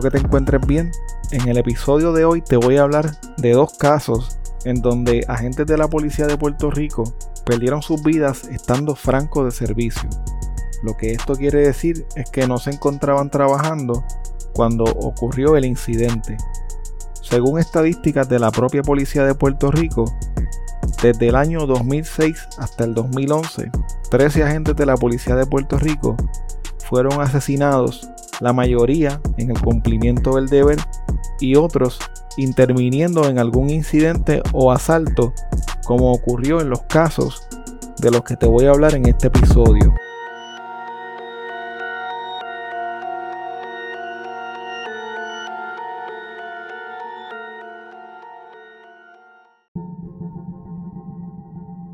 Que te encuentres bien. En el episodio de hoy te voy a hablar de dos casos en donde agentes de la policía de Puerto Rico perdieron sus vidas estando franco de servicio. Lo que esto quiere decir es que no se encontraban trabajando cuando ocurrió el incidente. Según estadísticas de la propia policía de Puerto Rico, desde el año 2006 hasta el 2011, 13 agentes de la policía de Puerto Rico fueron asesinados, la mayoría en el cumplimiento del deber y otros interviniendo en algún incidente o asalto como ocurrió en los casos de los que te voy a hablar en este episodio.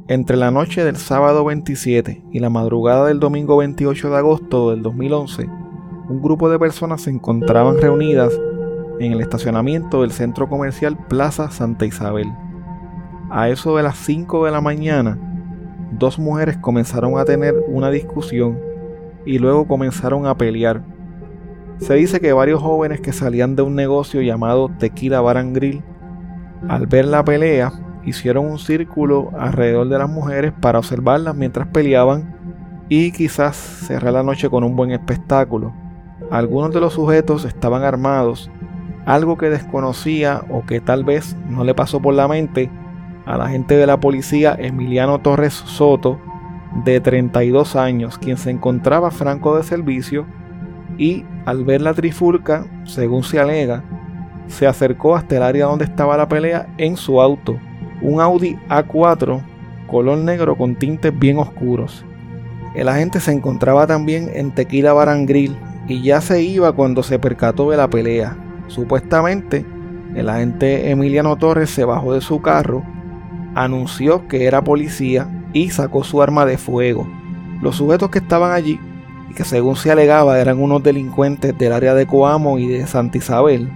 Entre la noche del sábado 27 y la madrugada del domingo 28 de agosto del 2011, un grupo de personas se encontraban reunidas en el estacionamiento del centro comercial Plaza Santa Isabel. A eso de las 5 de la mañana, dos mujeres comenzaron a tener una discusión y luego comenzaron a pelear. Se dice que varios jóvenes que salían de un negocio llamado Tequila Bar Grill, al ver la pelea, hicieron un círculo alrededor de las mujeres para observarlas mientras peleaban y quizás cerrar la noche con un buen espectáculo. Algunos de los sujetos estaban armados, algo que desconocía o que tal vez no le pasó por la mente a la gente de la policía Emiliano Torres Soto, de 32 años, quien se encontraba franco de servicio y al ver la trifulca, según se alega, se acercó hasta el área donde estaba la pelea en su auto un Audi A4 color negro con tintes bien oscuros. El agente se encontraba también en Tequila Barangril y ya se iba cuando se percató de la pelea. Supuestamente, el agente Emiliano Torres se bajó de su carro, anunció que era policía y sacó su arma de fuego. Los sujetos que estaban allí, y que según se alegaba eran unos delincuentes del área de Coamo y de Santa Isabel,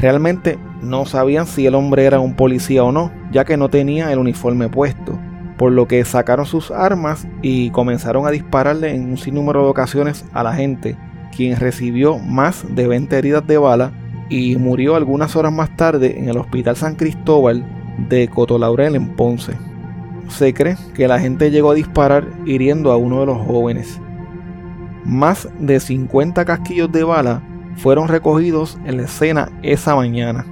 realmente no sabían si el hombre era un policía o no, ya que no tenía el uniforme puesto, por lo que sacaron sus armas y comenzaron a dispararle en un sinnúmero de ocasiones a la gente, quien recibió más de 20 heridas de bala y murió algunas horas más tarde en el Hospital San Cristóbal de Cotolaurel en Ponce. Se cree que la gente llegó a disparar hiriendo a uno de los jóvenes. Más de 50 casquillos de bala fueron recogidos en la escena esa mañana.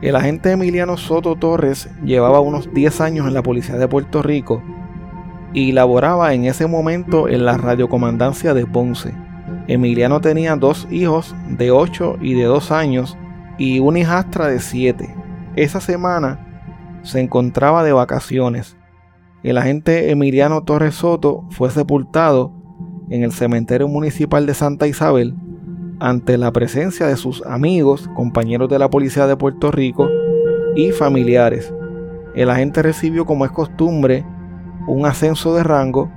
El agente Emiliano Soto Torres llevaba unos 10 años en la Policía de Puerto Rico y laboraba en ese momento en la radiocomandancia de Ponce. Emiliano tenía dos hijos de 8 y de 2 años y una hijastra de 7. Esa semana se encontraba de vacaciones. El agente Emiliano Torres Soto fue sepultado en el cementerio municipal de Santa Isabel ante la presencia de sus amigos, compañeros de la policía de Puerto Rico y familiares. El agente recibió, como es costumbre, un ascenso de rango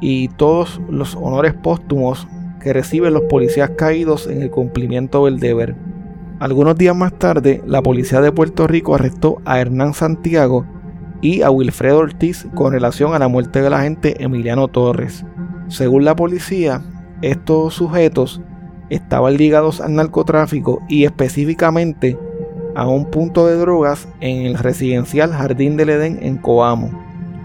y todos los honores póstumos que reciben los policías caídos en el cumplimiento del deber. Algunos días más tarde, la policía de Puerto Rico arrestó a Hernán Santiago y a Wilfredo Ortiz con relación a la muerte del agente Emiliano Torres. Según la policía, estos sujetos estaban ligados al narcotráfico y específicamente a un punto de drogas en el residencial Jardín del Edén en Coamo.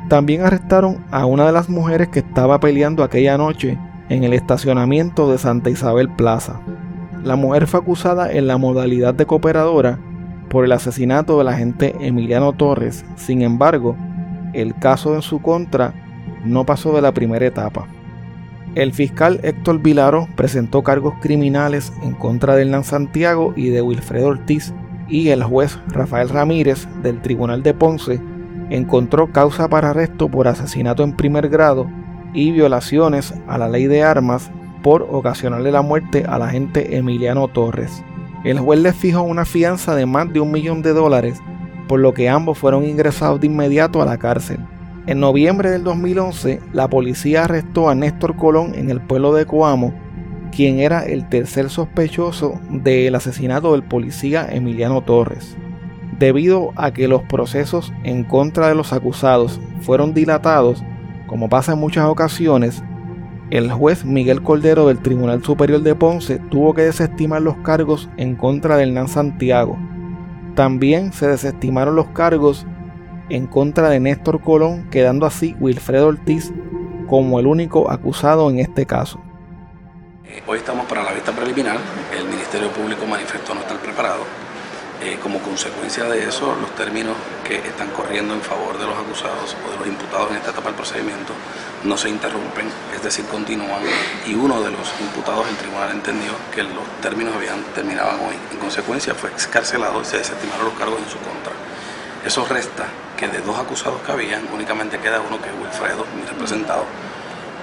También arrestaron a una de las mujeres que estaba peleando aquella noche en el estacionamiento de Santa Isabel Plaza. La mujer fue acusada en la modalidad de cooperadora por el asesinato del agente Emiliano Torres. Sin embargo, el caso en su contra no pasó de la primera etapa. El fiscal Héctor Vilaro presentó cargos criminales en contra de Hernán Santiago y de Wilfredo Ortiz y el juez Rafael Ramírez del Tribunal de Ponce encontró causa para arresto por asesinato en primer grado y violaciones a la ley de armas por ocasionarle la muerte al agente Emiliano Torres. El juez le fijó una fianza de más de un millón de dólares, por lo que ambos fueron ingresados de inmediato a la cárcel. En noviembre del 2011, la policía arrestó a Néstor Colón en el pueblo de Coamo, quien era el tercer sospechoso del asesinato del policía Emiliano Torres. Debido a que los procesos en contra de los acusados fueron dilatados, como pasa en muchas ocasiones, el juez Miguel Cordero del Tribunal Superior de Ponce tuvo que desestimar los cargos en contra de Hernán Santiago. También se desestimaron los cargos en contra de Néstor Colón, quedando así Wilfredo Ortiz como el único acusado en este caso. Hoy estamos para la vista preliminar. El Ministerio Público manifestó no estar preparado. Eh, como consecuencia de eso, los términos que están corriendo en favor de los acusados o de los imputados en esta etapa del procedimiento no se interrumpen, es decir, continúan. Y uno de los imputados, el tribunal entendió que los términos habían terminaban hoy. En consecuencia, fue excarcelado y se desestimaron los cargos en su contra. Eso resta que de dos acusados que habían, únicamente queda uno que es Wilfredo, mi representado,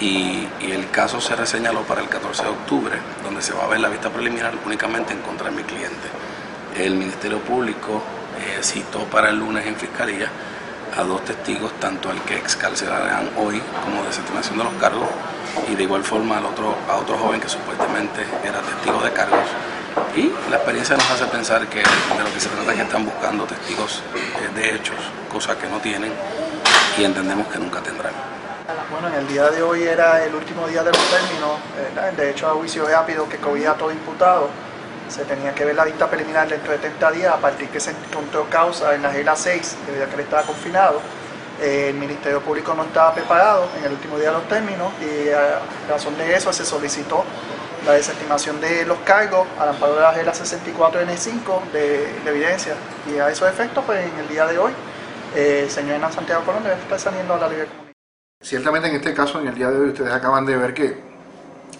y, el caso se reseñaló para el 14 de octubre, donde se va a ver la vista preliminar únicamente en contra de mi cliente. El Ministerio Público eh, citó para el lunes en Fiscalía a dos testigos, tanto al que excarcelarán hoy como desestimación de los cargos, y de igual forma al otro, a otro joven que supuestamente era testigo de cargos. Y la experiencia nos hace pensar que de lo que se trata es que están buscando testigos eh, de hechos, cosa que no tienen y entendemos que nunca tendrán. Bueno, en el día de hoy era el último día de los términos, de hecho a juicio rápido que cogía a todo imputado. Se tenía que ver la vista preliminar dentro de 30 días a partir que se encontró causa en la regla 6, debido a que él estaba confinado. Eh, el Ministerio Público no estaba preparado en el último día de los términos y a razón de eso se solicitó la desestimación de los cargos al amparo de la regla 64N5 de, de evidencia. Y a esos efectos, pues en el día de hoy, eh, el señor Hernán Santiago Colón debe estar saliendo a la libre comunidad. Ciertamente en este caso, en el día de hoy, ustedes acaban de ver que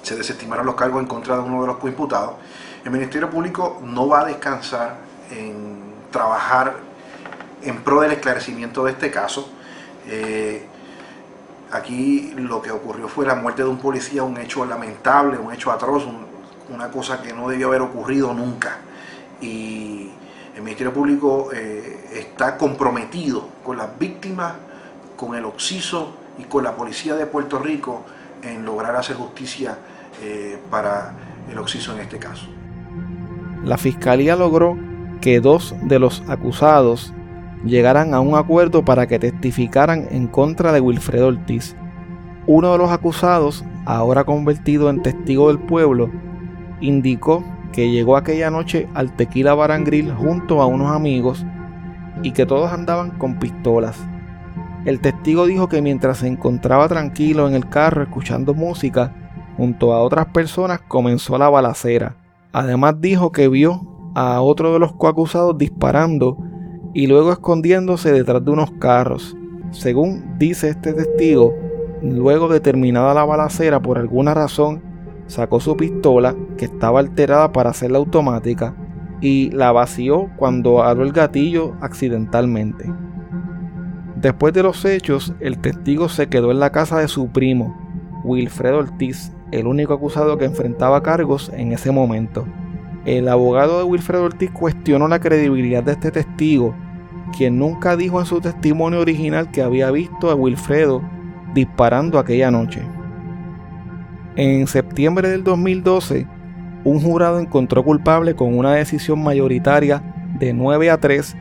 se desestimaron los cargos en contra de uno de los coimputados. El Ministerio Público no va a descansar en trabajar en pro del esclarecimiento de este caso. Eh, aquí lo que ocurrió fue la muerte de un policía, un hecho lamentable, un hecho atroz, una cosa que no debió haber ocurrido nunca. Y el Ministerio Público eh, está comprometido con las víctimas, con el Oxiso y con la policía de Puerto Rico en lograr hacer justicia eh, para el Oxiso en este caso. La fiscalía logró que dos de los acusados llegaran a un acuerdo para que testificaran en contra de Wilfredo Ortiz. Uno de los acusados, ahora convertido en testigo del pueblo, indicó que llegó aquella noche al Tequila Barangril junto a unos amigos y que todos andaban con pistolas. El testigo dijo que mientras se encontraba tranquilo en el carro escuchando música, junto a otras personas comenzó la balacera. Además dijo que vio a otro de los coacusados disparando y luego escondiéndose detrás de unos carros. Según dice este testigo, luego de terminada la balacera por alguna razón, sacó su pistola que estaba alterada para hacerla automática y la vació cuando abrió el gatillo accidentalmente. Después de los hechos, el testigo se quedó en la casa de su primo, Wilfredo Ortiz, el único acusado que enfrentaba cargos en ese momento. El abogado de Wilfredo Ortiz cuestionó la credibilidad de este testigo, quien nunca dijo en su testimonio original que había visto a Wilfredo disparando aquella noche. En septiembre del 2012, un jurado encontró culpable con una decisión mayoritaria de 9 a 3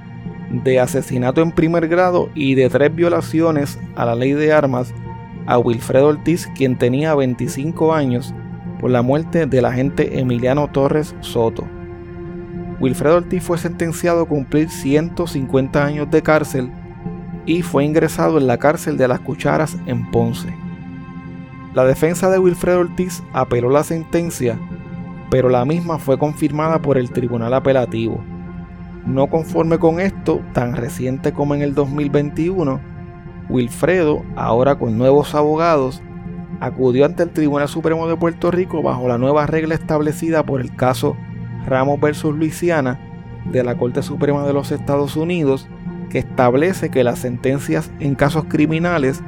de asesinato en primer grado y de tres violaciones a la ley de armas a Wilfredo Ortiz, quien tenía 25 años, por la muerte del agente Emiliano Torres Soto. Wilfredo Ortiz fue sentenciado a cumplir 150 años de cárcel y fue ingresado en la cárcel de las Cucharas en Ponce. La defensa de Wilfredo Ortiz apeló la sentencia, pero la misma fue confirmada por el Tribunal Apelativo. No conforme con esto, tan reciente como en el 2021, Wilfredo, ahora con nuevos abogados, acudió ante el Tribunal Supremo de Puerto Rico bajo la nueva regla establecida por el caso Ramos versus Luisiana de la Corte Suprema de los Estados Unidos, que establece que las sentencias en casos criminales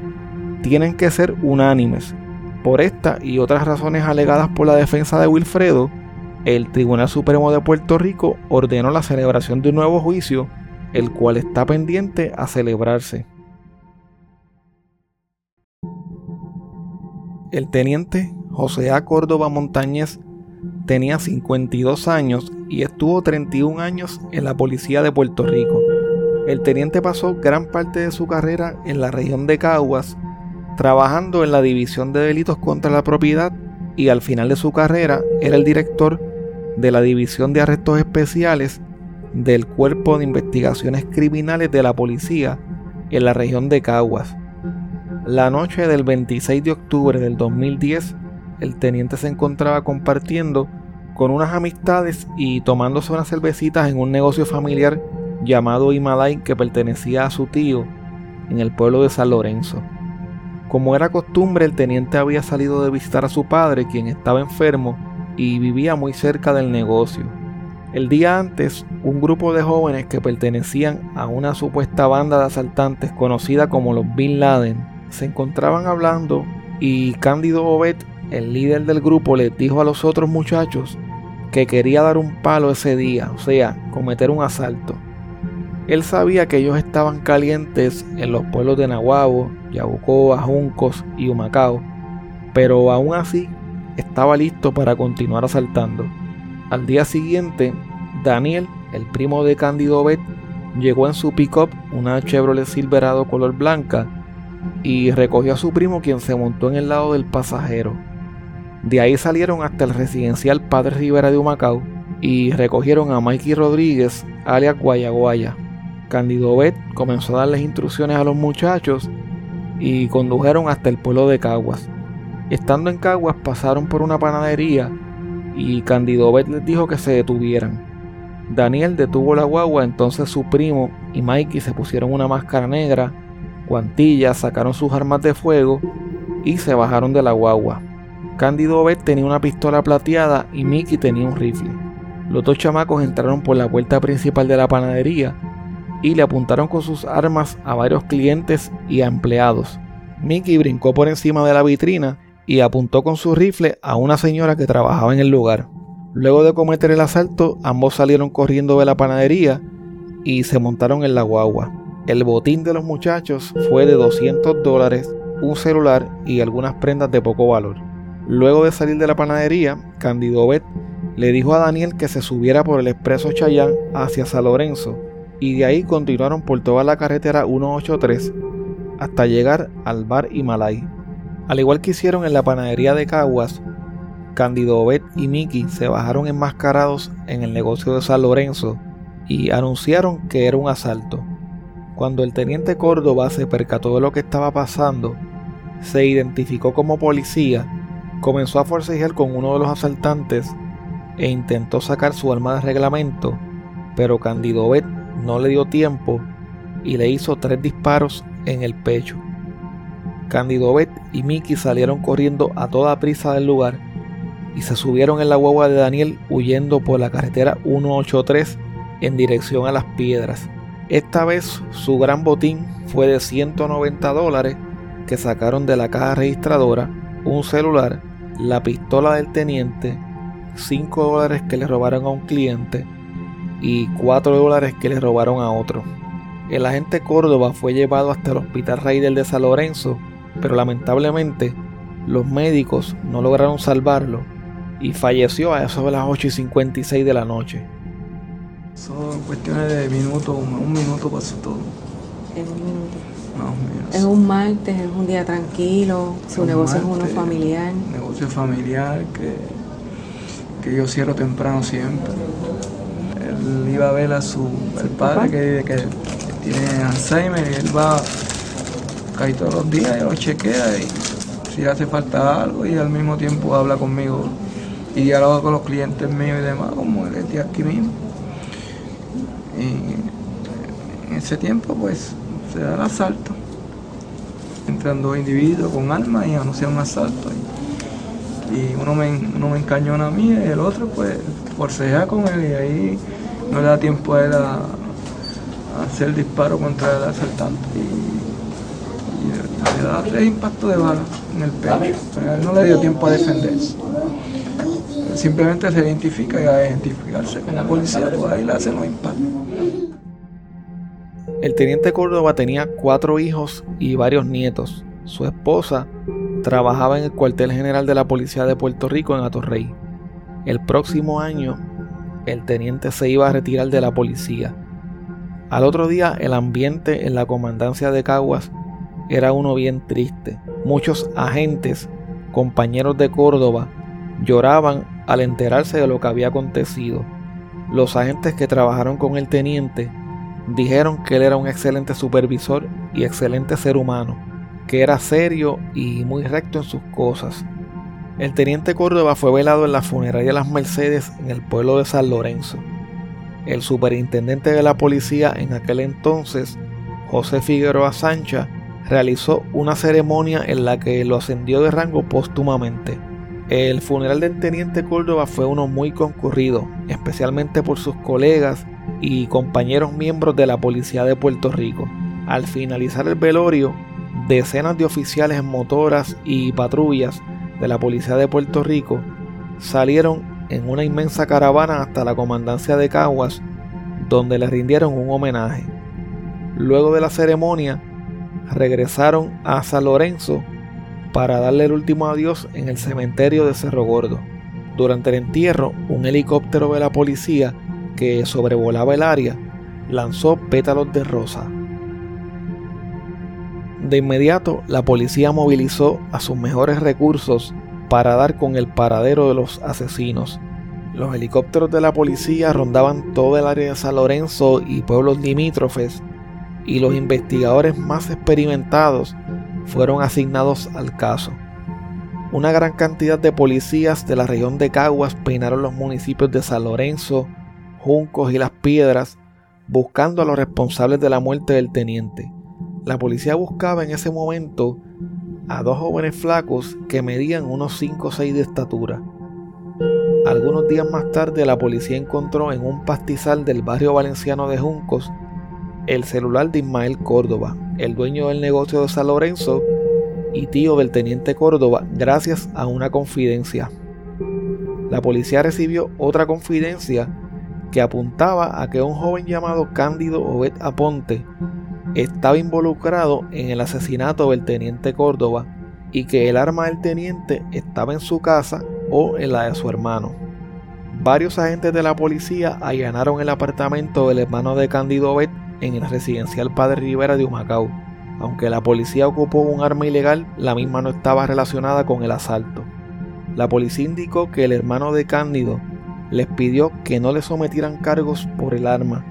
tienen que ser unánimes. Por esta y otras razones alegadas por la defensa de Wilfredo, el Tribunal Supremo de Puerto Rico ordenó la celebración de un nuevo juicio, el cual está pendiente a celebrarse. El teniente José A. Córdoba Montañez tenía 52 años y estuvo 31 años en la policía de Puerto Rico. El teniente pasó gran parte de su carrera en la región de Caguas trabajando en la División de Delitos contra la Propiedad y al final de su carrera era el director de la División de Arrestos Especiales del Cuerpo de Investigaciones Criminales de la Policía en la región de Caguas. La noche del 26 de octubre del 2010, el teniente se encontraba compartiendo con unas amistades y tomándose unas cervecitas en un negocio familiar llamado Himalay que pertenecía a su tío en el pueblo de San Lorenzo. Como era costumbre, el teniente había salido de visitar a su padre, quien estaba enfermo y vivía muy cerca del negocio. El día antes, un grupo de jóvenes que pertenecían a una supuesta banda de asaltantes conocida como los Bin Laden se encontraban hablando y Cándido Obed, el líder del grupo, les dijo a los otros muchachos que quería dar un palo ese día, o sea, cometer un asalto. Él sabía que ellos estaban calientes en los pueblos de Nahuabo, Yabucoa, Juncos y Humacao, pero aún así estaba listo para continuar asaltando. Al día siguiente, Daniel, el primo de Cándido Bet, llegó en su pick-up, una Chevrolet Silverado color blanca, y recogió a su primo quien se montó en el lado del pasajero. De ahí salieron hasta el residencial Padre Rivera de Humacao y recogieron a Mikey Rodríguez, alias Guayaguaya. Cándido Bet comenzó a darles instrucciones a los muchachos y condujeron hasta el pueblo de Caguas. Estando en Caguas pasaron por una panadería y Candido Bet les dijo que se detuvieran. Daniel detuvo la guagua, entonces su primo y Mikey se pusieron una máscara negra, guantillas, sacaron sus armas de fuego y se bajaron de la guagua. Candido Bet tenía una pistola plateada y Mickey tenía un rifle. Los dos chamacos entraron por la puerta principal de la panadería y le apuntaron con sus armas a varios clientes y a empleados. Mickey brincó por encima de la vitrina y apuntó con su rifle a una señora que trabajaba en el lugar. Luego de cometer el asalto, ambos salieron corriendo de la panadería y se montaron en la guagua. El botín de los muchachos fue de 200 dólares, un celular y algunas prendas de poco valor. Luego de salir de la panadería, Candido Bet le dijo a Daniel que se subiera por el expreso Chayán hacia San Lorenzo y de ahí continuaron por toda la carretera 183 hasta llegar al bar Himalay. Al igual que hicieron en la panadería de Caguas, Candido Obed y Mickey se bajaron enmascarados en el negocio de San Lorenzo y anunciaron que era un asalto. Cuando el teniente Córdoba se percató de lo que estaba pasando, se identificó como policía, comenzó a forcejear con uno de los asaltantes e intentó sacar su arma de reglamento, pero Candido Obed no le dio tiempo y le hizo tres disparos en el pecho. Candido Bet y Mickey salieron corriendo a toda prisa del lugar y se subieron en la guagua de Daniel huyendo por la carretera 183 en dirección a las piedras. Esta vez su gran botín fue de 190 dólares que sacaron de la caja registradora, un celular, la pistola del teniente, 5 dólares que le robaron a un cliente y 4 dólares que le robaron a otro. El agente Córdoba fue llevado hasta el Hospital Raider de San Lorenzo pero lamentablemente los médicos no lograron salvarlo y falleció a eso de las 8 y 56 de la noche. Son cuestiones de minutos, un minuto pasó todo. En un minuto. Es un martes, es un día tranquilo, su negocio es uno familiar. Negocio familiar que, que yo cierro temprano siempre. Él iba a ver a su el padre que, que tiene Alzheimer y él va Cae todos los días y lo chequea y si hace falta algo y al mismo tiempo habla conmigo y dialoga con los clientes míos y demás, como él es aquí mismo. Y en ese tiempo pues se da el asalto. Entran dos individuos con armas y anuncian un asalto. Y, uno, me, uno me encañona a mí y el otro pues forcejea con él y ahí no le da tiempo a él a, hacer el disparo contra el asaltante le da tres impactos de bala en el pecho. él no le dio tiempo a defenderse. Simplemente se identifica y a identificarse con la policía, pues ahí los impactos. El teniente Córdoba tenía cuatro hijos y varios nietos. Su esposa trabajaba en el cuartel general de la Policía de Puerto Rico en Atorrey. El próximo año, el teniente se iba a retirar de la policía. Al otro día, el ambiente en la comandancia de Caguas era uno bien triste. Muchos agentes, compañeros de Córdoba, lloraban al enterarse de lo que había acontecido. Los agentes que trabajaron con el teniente dijeron que él era un excelente supervisor y excelente ser humano, que era serio y muy recto en sus cosas. El teniente Córdoba fue velado en la funeraria Las Mercedes en el pueblo de San Lorenzo. El superintendente de la policía en aquel entonces, José Figueroa Sancha, realizó una ceremonia en la que lo ascendió de rango póstumamente. El funeral del teniente Córdoba fue uno muy concurrido, especialmente por sus colegas y compañeros miembros de la Policía de Puerto Rico. Al finalizar el velorio, decenas de oficiales motoras y patrullas de la Policía de Puerto Rico salieron en una inmensa caravana hasta la comandancia de Caguas, donde le rindieron un homenaje. Luego de la ceremonia, regresaron a San Lorenzo para darle el último adiós en el cementerio de Cerro Gordo. Durante el entierro, un helicóptero de la policía que sobrevolaba el área lanzó pétalos de rosa. De inmediato, la policía movilizó a sus mejores recursos para dar con el paradero de los asesinos. Los helicópteros de la policía rondaban todo el área de San Lorenzo y pueblos limítrofes y los investigadores más experimentados fueron asignados al caso. Una gran cantidad de policías de la región de Caguas peinaron los municipios de San Lorenzo, Juncos y Las Piedras buscando a los responsables de la muerte del teniente. La policía buscaba en ese momento a dos jóvenes flacos que medían unos 5 o 6 de estatura. Algunos días más tarde la policía encontró en un pastizal del barrio valenciano de Juncos el celular de Ismael Córdoba, el dueño del negocio de San Lorenzo y tío del teniente Córdoba, gracias a una confidencia. La policía recibió otra confidencia que apuntaba a que un joven llamado Cándido Obed Aponte estaba involucrado en el asesinato del teniente Córdoba y que el arma del teniente estaba en su casa o en la de su hermano. Varios agentes de la policía allanaron el apartamento del hermano de Cándido Obed en el residencial Padre Rivera de Humacao. Aunque la policía ocupó un arma ilegal, la misma no estaba relacionada con el asalto. La policía indicó que el hermano de Cándido les pidió que no le sometieran cargos por el arma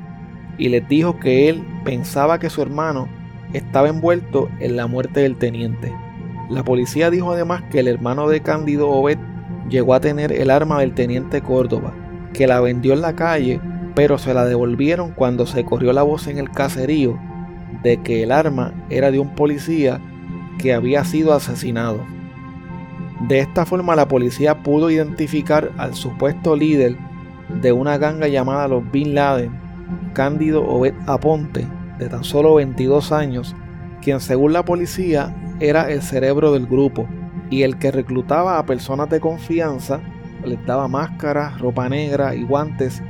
y les dijo que él pensaba que su hermano estaba envuelto en la muerte del teniente. La policía dijo además que el hermano de Cándido Obed llegó a tener el arma del teniente Córdoba, que la vendió en la calle pero se la devolvieron cuando se corrió la voz en el caserío de que el arma era de un policía que había sido asesinado. De esta forma la policía pudo identificar al supuesto líder de una ganga llamada los Bin Laden, Cándido Obed Aponte, de tan solo 22 años, quien según la policía era el cerebro del grupo y el que reclutaba a personas de confianza, les daba máscaras, ropa negra y guantes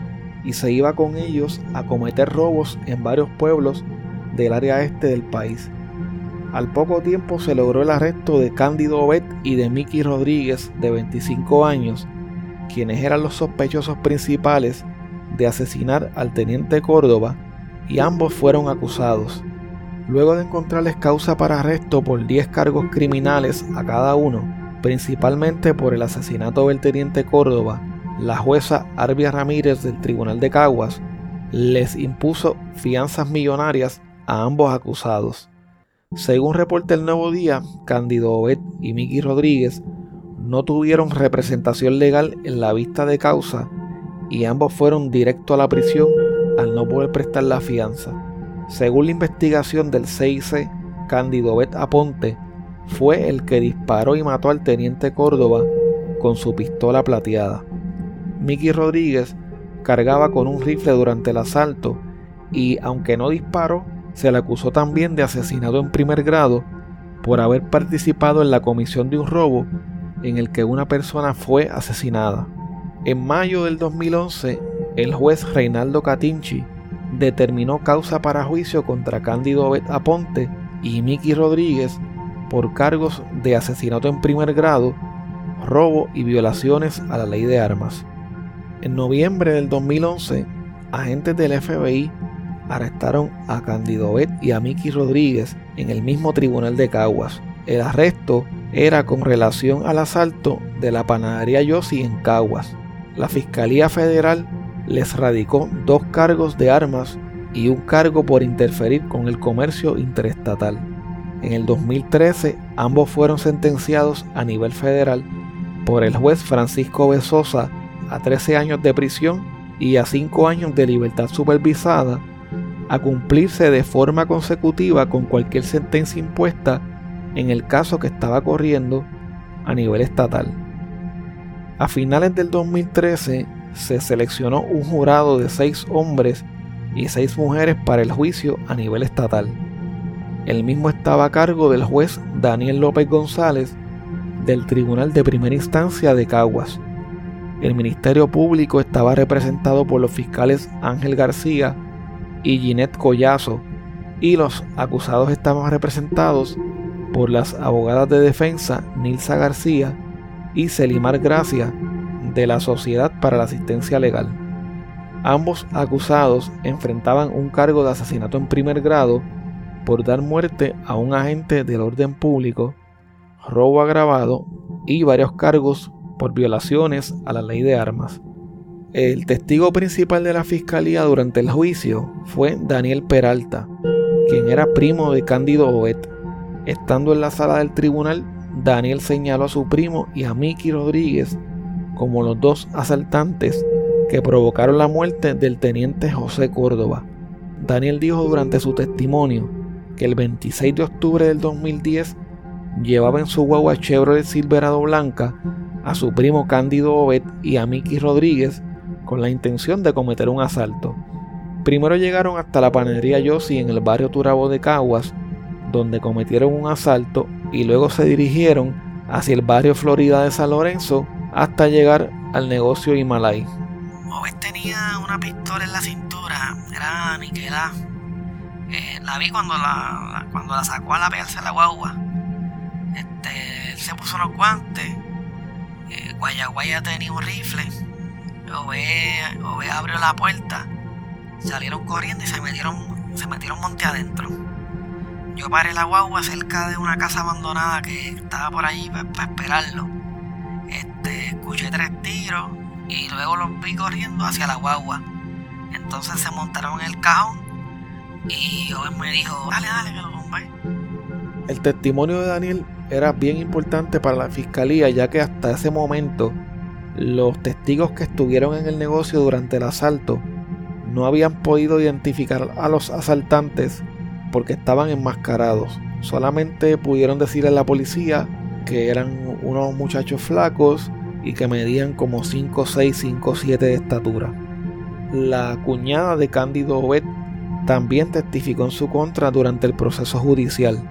y se iba con ellos a cometer robos en varios pueblos del área este del país. Al poco tiempo se logró el arresto de Cándido Obed y de Mickey Rodríguez, de 25 años, quienes eran los sospechosos principales de asesinar al teniente Córdoba, y ambos fueron acusados. Luego de encontrarles causa para arresto por 10 cargos criminales a cada uno, principalmente por el asesinato del teniente Córdoba la jueza Arbia Ramírez del Tribunal de Caguas les impuso fianzas millonarias a ambos acusados. Según reporta el Nuevo Día, Cándido Obed y Miki Rodríguez no tuvieron representación legal en la vista de causa y ambos fueron directo a la prisión al no poder prestar la fianza. Según la investigación del CIC, Cándido Obed Aponte fue el que disparó y mató al teniente Córdoba con su pistola plateada. Mickey Rodríguez cargaba con un rifle durante el asalto y, aunque no disparó, se le acusó también de asesinato en primer grado por haber participado en la comisión de un robo en el que una persona fue asesinada. En mayo del 2011, el juez Reinaldo Catinchi determinó causa para juicio contra Cándido Aponte y Mickey Rodríguez por cargos de asesinato en primer grado, robo y violaciones a la ley de armas. En noviembre del 2011, agentes del FBI arrestaron a Candido Bet y a Miki Rodríguez en el mismo tribunal de Caguas. El arresto era con relación al asalto de la panadería Yossi en Caguas. La Fiscalía Federal les radicó dos cargos de armas y un cargo por interferir con el comercio interestatal. En el 2013 ambos fueron sentenciados a nivel federal por el juez Francisco Besosa a 13 años de prisión y a 5 años de libertad supervisada a cumplirse de forma consecutiva con cualquier sentencia impuesta en el caso que estaba corriendo a nivel estatal. A finales del 2013 se seleccionó un jurado de 6 hombres y 6 mujeres para el juicio a nivel estatal. El mismo estaba a cargo del juez Daniel López González del Tribunal de Primera Instancia de Caguas. El Ministerio Público estaba representado por los fiscales Ángel García y Ginette Collazo, y los acusados estaban representados por las abogadas de defensa Nilsa García y Celimar Gracia de la Sociedad para la Asistencia Legal. Ambos acusados enfrentaban un cargo de asesinato en primer grado por dar muerte a un agente del orden público, robo agravado y varios cargos por violaciones a la ley de armas. El testigo principal de la fiscalía durante el juicio fue Daniel Peralta, quien era primo de Cándido Oet. Estando en la sala del tribunal, Daniel señaló a su primo y a Miki Rodríguez como los dos asaltantes que provocaron la muerte del teniente José Córdoba. Daniel dijo durante su testimonio que el 26 de octubre del 2010 llevaba en su guagua Chevrolet Silverado blanca a su primo Cándido Obed y a Miki Rodríguez con la intención de cometer un asalto. Primero llegaron hasta la panadería Yossi en el barrio Turabo de Caguas, donde cometieron un asalto y luego se dirigieron hacia el barrio Florida de San Lorenzo hasta llegar al negocio Himalay. Obed tenía una pistola en la cintura, era niquelada. Eh, la vi cuando la, cuando la sacó a la pegarse la guagua. Este, él se puso los guantes. Eh, Guaya tenía un rifle Ove, abrió la puerta, salieron corriendo y se metieron, se metieron monte adentro. Yo paré la guagua cerca de una casa abandonada que estaba por ahí para esperarlo. Este, escuché tres tiros y luego los vi corriendo hacia la guagua. Entonces se montaron en el cajón y Ove me dijo, dale, dale, que lo. El testimonio de Daniel era bien importante para la fiscalía ya que hasta ese momento los testigos que estuvieron en el negocio durante el asalto no habían podido identificar a los asaltantes porque estaban enmascarados. Solamente pudieron decirle a la policía que eran unos muchachos flacos y que medían como 5, 6, 5, 7 de estatura. La cuñada de Cándido Obed también testificó en su contra durante el proceso judicial.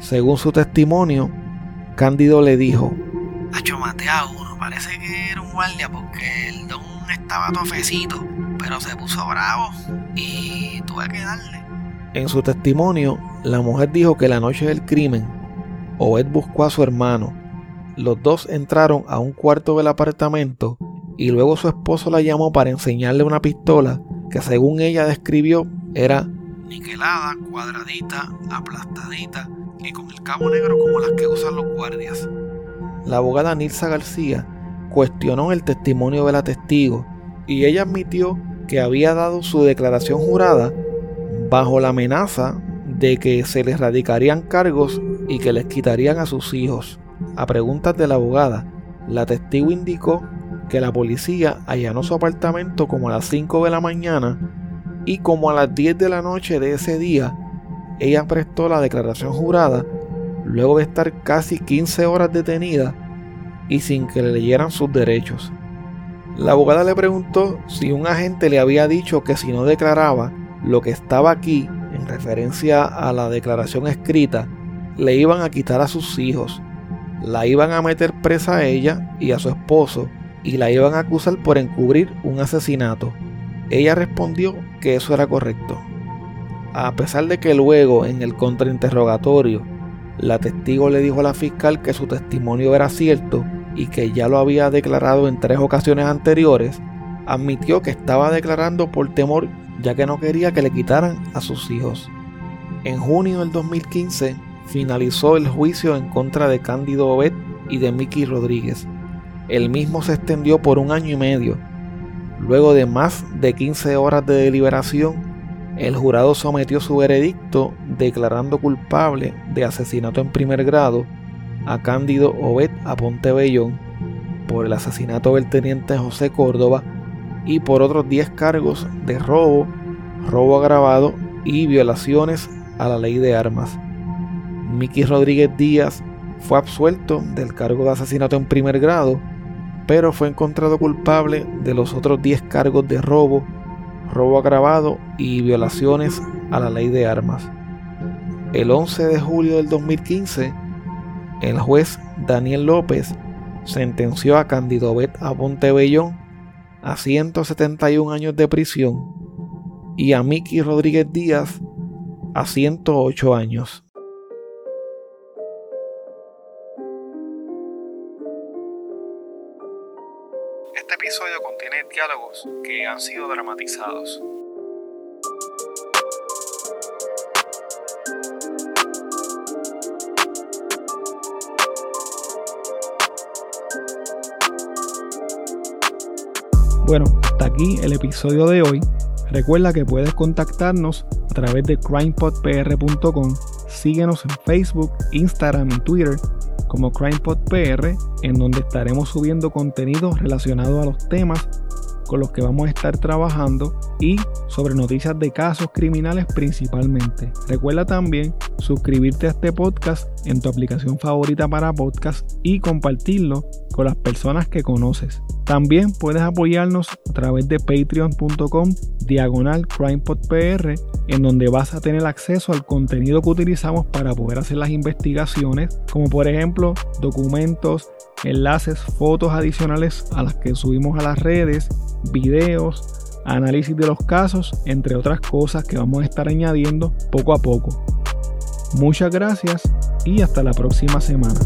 Según su testimonio, Cándido le dijo, parece que era un guardia porque el don estaba tofecito, pero se puso bravo y tuve que darle. En su testimonio, la mujer dijo que la noche del crimen, Oed buscó a su hermano. Los dos entraron a un cuarto del apartamento y luego su esposo la llamó para enseñarle una pistola que según ella describió era niquelada, cuadradita, aplastadita y con el cabo negro como las que usan los guardias. La abogada Nilsa García cuestionó el testimonio de la testigo y ella admitió que había dado su declaración jurada bajo la amenaza de que se les radicarían cargos y que les quitarían a sus hijos. A preguntas de la abogada, la testigo indicó que la policía allanó su apartamento como a las 5 de la mañana y como a las 10 de la noche de ese día, ella prestó la declaración jurada luego de estar casi 15 horas detenida y sin que le leyeran sus derechos. La abogada le preguntó si un agente le había dicho que si no declaraba lo que estaba aquí, en referencia a la declaración escrita, le iban a quitar a sus hijos, la iban a meter presa a ella y a su esposo y la iban a acusar por encubrir un asesinato. Ella respondió que eso era correcto. A pesar de que luego en el contrainterrogatorio la testigo le dijo a la fiscal que su testimonio era cierto y que ya lo había declarado en tres ocasiones anteriores, admitió que estaba declarando por temor ya que no quería que le quitaran a sus hijos. En junio del 2015 finalizó el juicio en contra de Cándido Obed y de Mickey Rodríguez. El mismo se extendió por un año y medio. Luego de más de 15 horas de deliberación, el jurado sometió su veredicto declarando culpable de asesinato en primer grado a Cándido Obed Aponte Bellón por el asesinato del teniente José Córdoba y por otros 10 cargos de robo, robo agravado y violaciones a la ley de armas. Miki Rodríguez Díaz fue absuelto del cargo de asesinato en primer grado, pero fue encontrado culpable de los otros 10 cargos de robo, robo agravado y violaciones a la ley de armas. El 11 de julio del 2015, el juez Daniel López sentenció a Candido Bet a Pontebellón a 171 años de prisión y a Miki Rodríguez Díaz a 108 años. Que han sido dramatizados. Bueno, hasta aquí el episodio de hoy. Recuerda que puedes contactarnos a través de crimepodpr.com. Síguenos en Facebook, Instagram y Twitter como CrimePodPR, en donde estaremos subiendo contenido relacionado a los temas con los que vamos a estar trabajando y sobre noticias de casos criminales principalmente. Recuerda también suscribirte a este podcast en tu aplicación favorita para podcast y compartirlo con las personas que conoces. También puedes apoyarnos a través de patreon.com diagonal crimepodpr en donde vas a tener acceso al contenido que utilizamos para poder hacer las investigaciones, como por ejemplo documentos, enlaces, fotos adicionales a las que subimos a las redes, videos, análisis de los casos, entre otras cosas que vamos a estar añadiendo poco a poco. Muchas gracias y hasta la próxima semana.